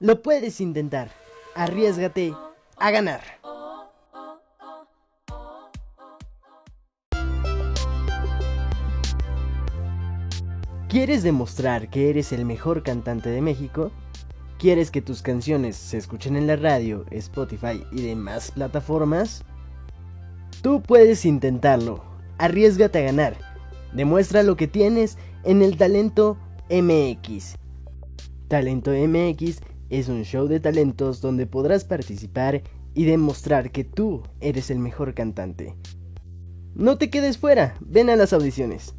Lo puedes intentar. Arriesgate a ganar. ¿Quieres demostrar que eres el mejor cantante de México? ¿Quieres que tus canciones se escuchen en la radio, Spotify y demás plataformas? Tú puedes intentarlo. Arriesgate a ganar. Demuestra lo que tienes en el Talento MX. Talento MX es un show de talentos donde podrás participar y demostrar que tú eres el mejor cantante. No te quedes fuera, ven a las audiciones.